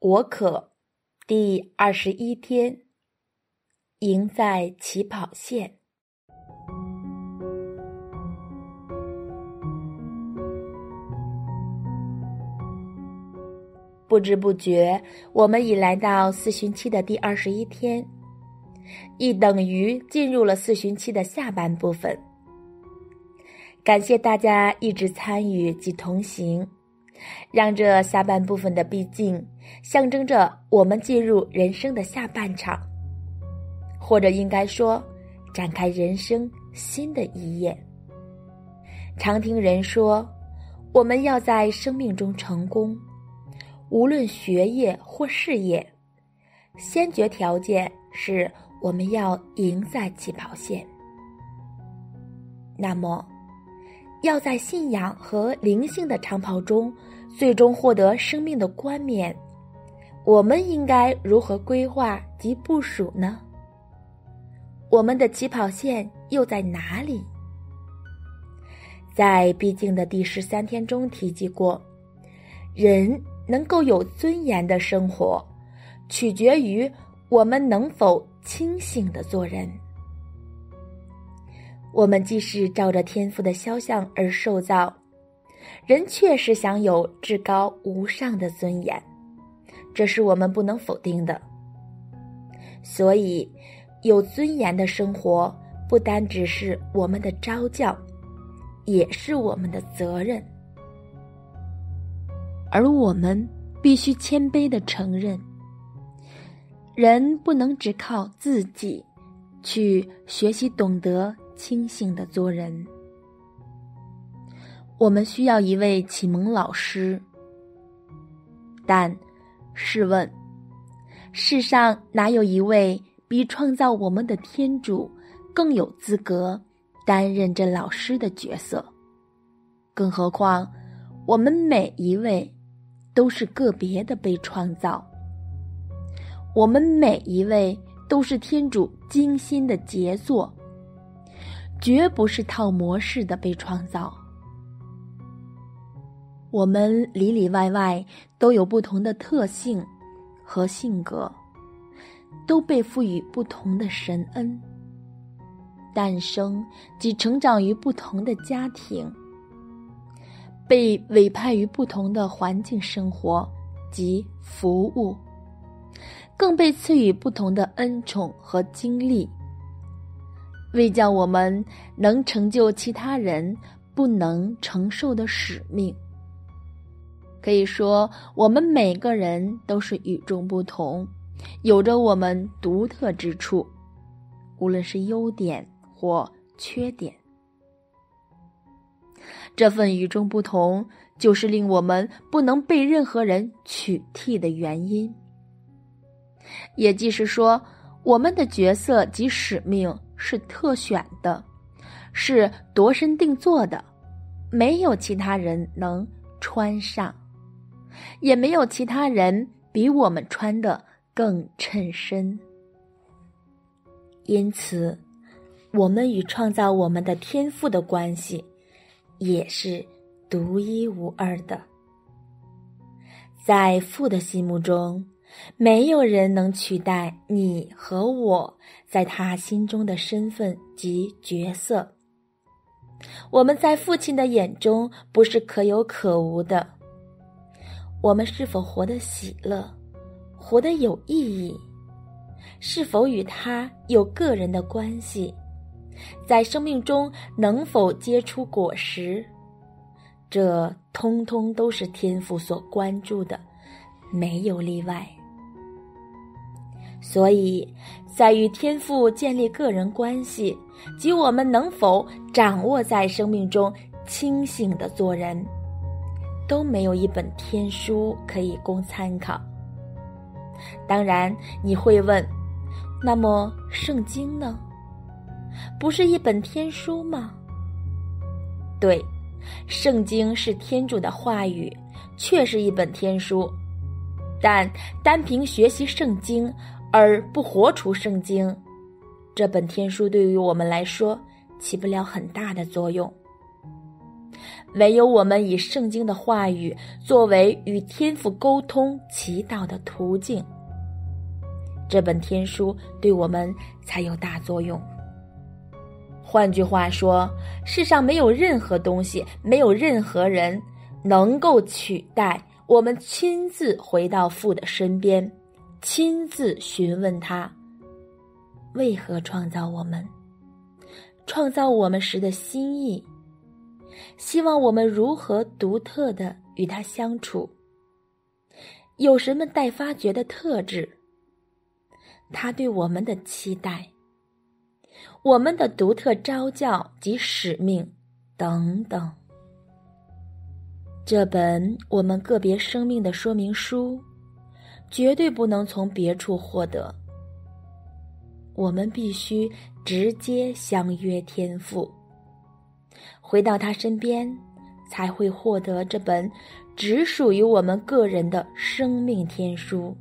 我可第二十一天，赢在起跑线。不知不觉，我们已来到四旬期的第二十一天，亦等于进入了四旬期的下半部分。感谢大家一直参与及同行，让这下半部分的逼近，象征着我们进入人生的下半场，或者应该说，展开人生新的一页。常听人说，我们要在生命中成功。无论学业或事业，先决条件是我们要赢在起跑线。那么，要在信仰和灵性的长跑中，最终获得生命的冠冕，我们应该如何规划及部署呢？我们的起跑线又在哪里？在必经的第十三天中提及过，人。能够有尊严的生活，取决于我们能否清醒的做人。我们既是照着天赋的肖像而受造，人确实享有至高无上的尊严，这是我们不能否定的。所以，有尊严的生活不单只是我们的招教，也是我们的责任。而我们必须谦卑的承认，人不能只靠自己去学习懂得清醒的做人。我们需要一位启蒙老师。但，试问，世上哪有一位比创造我们的天主更有资格担任这老师的角色？更何况，我们每一位。都是个别的被创造，我们每一位都是天主精心的杰作，绝不是套模式的被创造。我们里里外外都有不同的特性和性格，都被赋予不同的神恩，诞生及成长于不同的家庭。被委派于不同的环境生活及服务，更被赐予不同的恩宠和经历，为叫我们能成就其他人不能承受的使命。可以说，我们每个人都是与众不同，有着我们独特之处，无论是优点或缺点。这份与众不同，就是令我们不能被任何人取替的原因。也即是说，我们的角色及使命是特选的，是度身定做的，没有其他人能穿上，也没有其他人比我们穿的更衬身。因此，我们与创造我们的天赋的关系。也是独一无二的，在父的心目中，没有人能取代你和我在他心中的身份及角色。我们在父亲的眼中不是可有可无的。我们是否活得喜乐，活得有意义，是否与他有个人的关系？在生命中能否结出果实，这通通都是天赋所关注的，没有例外。所以，在与天赋建立个人关系及我们能否掌握在生命中清醒的做人，都没有一本天书可以供参考。当然，你会问，那么圣经呢？不是一本天书吗？对，圣经是天主的话语，却是一本天书。但单凭学习圣经而不活出圣经，这本天书对于我们来说起不了很大的作用。唯有我们以圣经的话语作为与天父沟通、祈祷的途径，这本天书对我们才有大作用。换句话说，世上没有任何东西，没有任何人能够取代我们亲自回到父的身边，亲自询问他为何创造我们，创造我们时的心意。希望我们如何独特的与他相处？有什么待发掘的特质？他对我们的期待，我们的独特招教及使命，等等。这本我们个别生命的说明书，绝对不能从别处获得。我们必须直接相约天赋。回到他身边，才会获得这本只属于我们个人的生命天书。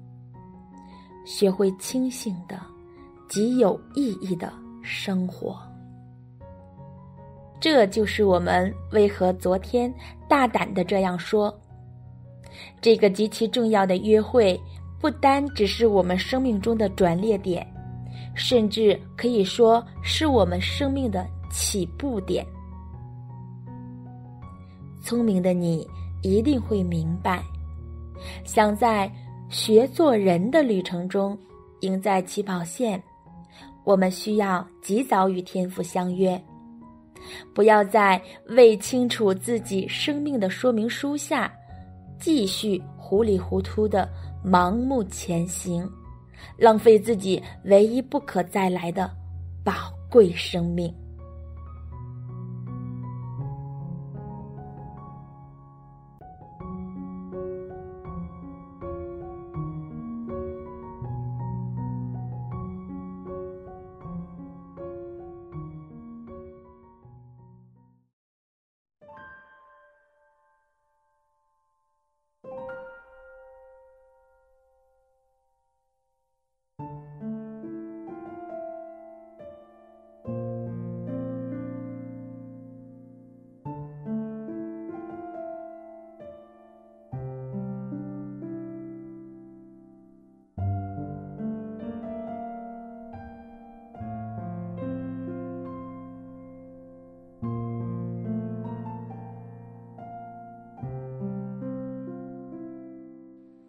学会清醒的、极有意义的生活。这就是我们为何昨天大胆的这样说：这个极其重要的约会，不单只是我们生命中的转捩点，甚至可以说是我们生命的起步点。聪明的你一定会明白，想在学做人的旅程中赢在起跑线，我们需要及早与天赋相约，不要在未清楚自己生命的说明书下，继续糊里糊涂的盲目前行，浪费自己唯一不可再来的宝贵生命。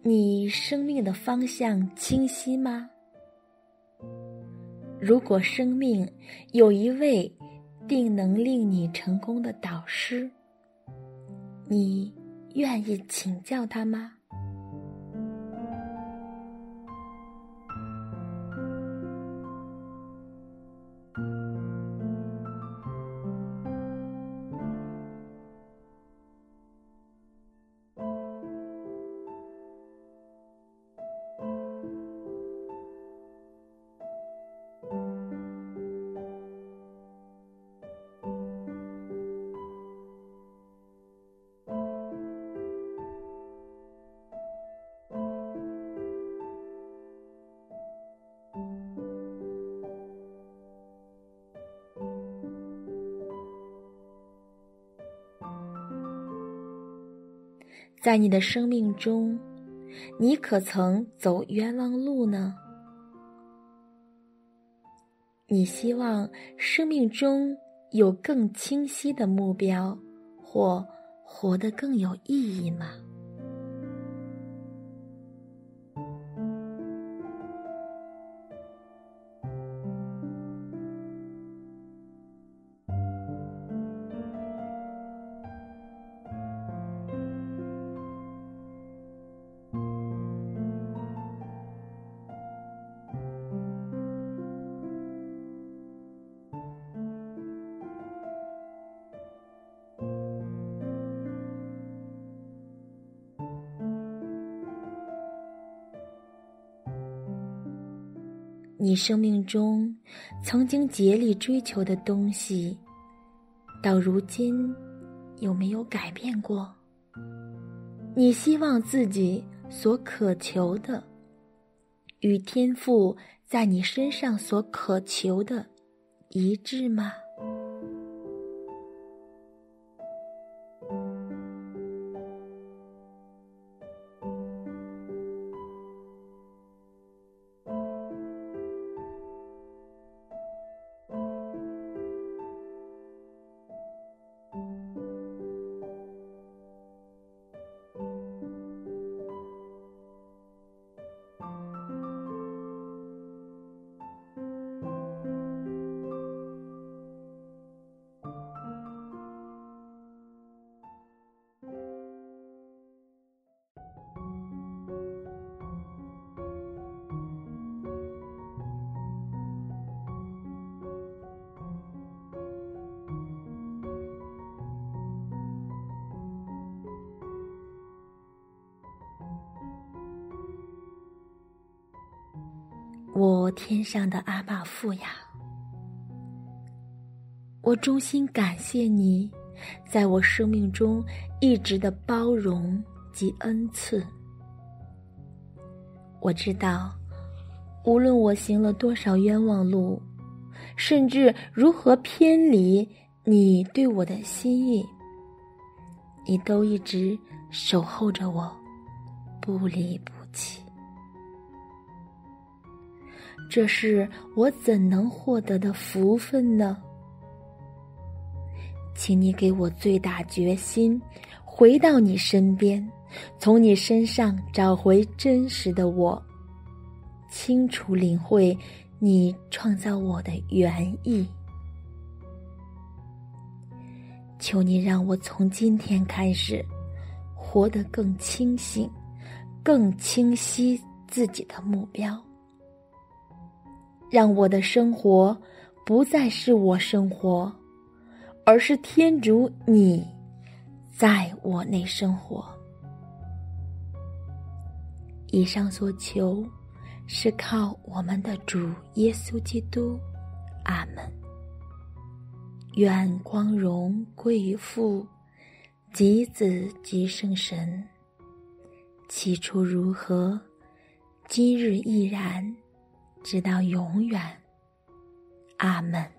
你生命的方向清晰吗？如果生命有一位定能令你成功的导师，你愿意请教他吗？在你的生命中，你可曾走冤枉路呢？你希望生命中有更清晰的目标，或活得更有意义吗？你生命中曾经竭力追求的东西，到如今有没有改变过？你希望自己所渴求的，与天赋在你身上所渴求的一致吗？我天上的阿爸父呀，我衷心感谢你，在我生命中一直的包容及恩赐。我知道，无论我行了多少冤枉路，甚至如何偏离你对我的心意，你都一直守候着我，不离不弃。这是我怎能获得的福分呢？请你给我最大决心，回到你身边，从你身上找回真实的我，清楚领会你创造我的原意。求你让我从今天开始，活得更清醒，更清晰自己的目标。让我的生活不再是我生活，而是天主你在我内生活。以上所求是靠我们的主耶稣基督，阿门。愿光荣归于父、及子、及圣神。起初如何，今日亦然。直到永远，阿门。